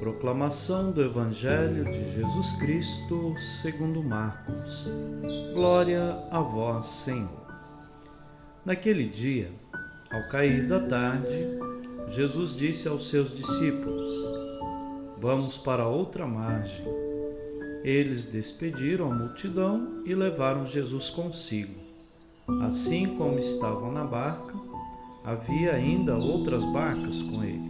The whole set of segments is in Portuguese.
Proclamação do Evangelho de Jesus Cristo segundo Marcos. Glória a vós, Senhor. Naquele dia, ao cair da tarde, Jesus disse aos seus discípulos: Vamos para outra margem. Eles despediram a multidão e levaram Jesus consigo. Assim como estavam na barca, havia ainda outras barcas com ele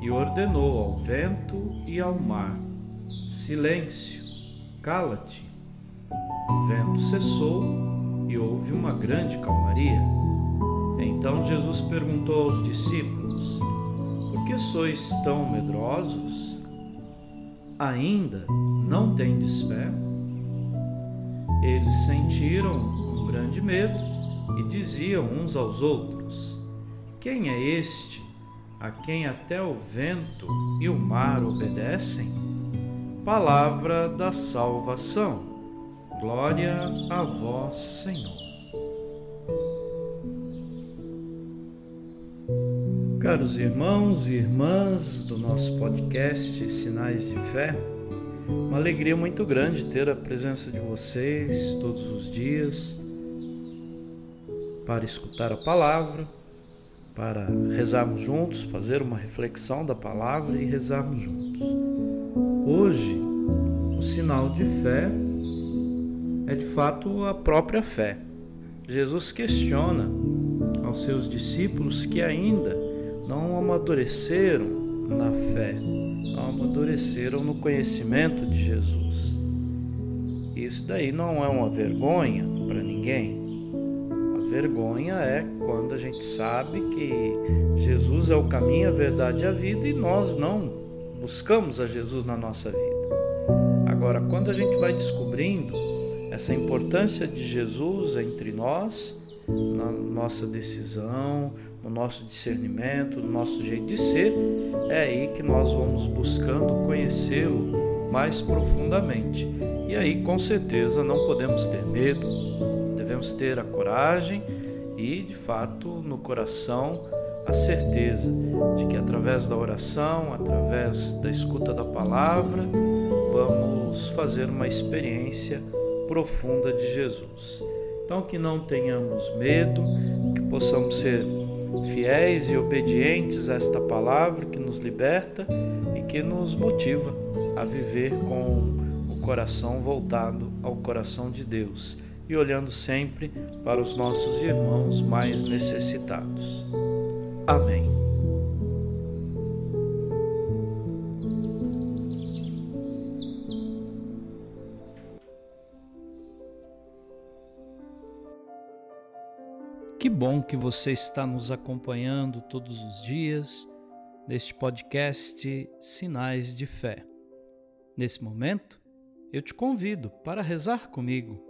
e ordenou ao vento e ao mar: Silêncio, cala-te. O vento cessou e houve uma grande calmaria. Então Jesus perguntou aos discípulos: Por que sois tão medrosos? Ainda não tendes fé? Eles sentiram um grande medo e diziam uns aos outros: Quem é este a quem até o vento e o mar obedecem? Palavra da salvação. Glória a vós, Senhor. Caros irmãos e irmãs do nosso podcast Sinais de Fé, uma alegria muito grande ter a presença de vocês todos os dias para escutar a palavra para rezarmos juntos, fazer uma reflexão da palavra e rezarmos juntos. Hoje, o sinal de fé é de fato a própria fé. Jesus questiona aos seus discípulos que ainda não amadureceram na fé, não amadureceram no conhecimento de Jesus. Isso daí não é uma vergonha para ninguém, Vergonha é quando a gente sabe que Jesus é o caminho, a verdade e a vida e nós não buscamos a Jesus na nossa vida. Agora, quando a gente vai descobrindo essa importância de Jesus entre nós, na nossa decisão, no nosso discernimento, no nosso jeito de ser, é aí que nós vamos buscando conhecê-lo mais profundamente. E aí, com certeza, não podemos ter medo, devemos ter a coragem e, de fato, no coração, a certeza de que através da oração, através da escuta da palavra, vamos fazer uma experiência profunda de Jesus. Então, que não tenhamos medo, que possamos ser fiéis e obedientes a esta palavra que nos liberta e que nos motiva a viver com o coração voltado ao coração de Deus e olhando sempre para os nossos irmãos mais necessitados. Amém. Que bom que você está nos acompanhando todos os dias neste podcast Sinais de Fé. Nesse momento, eu te convido para rezar comigo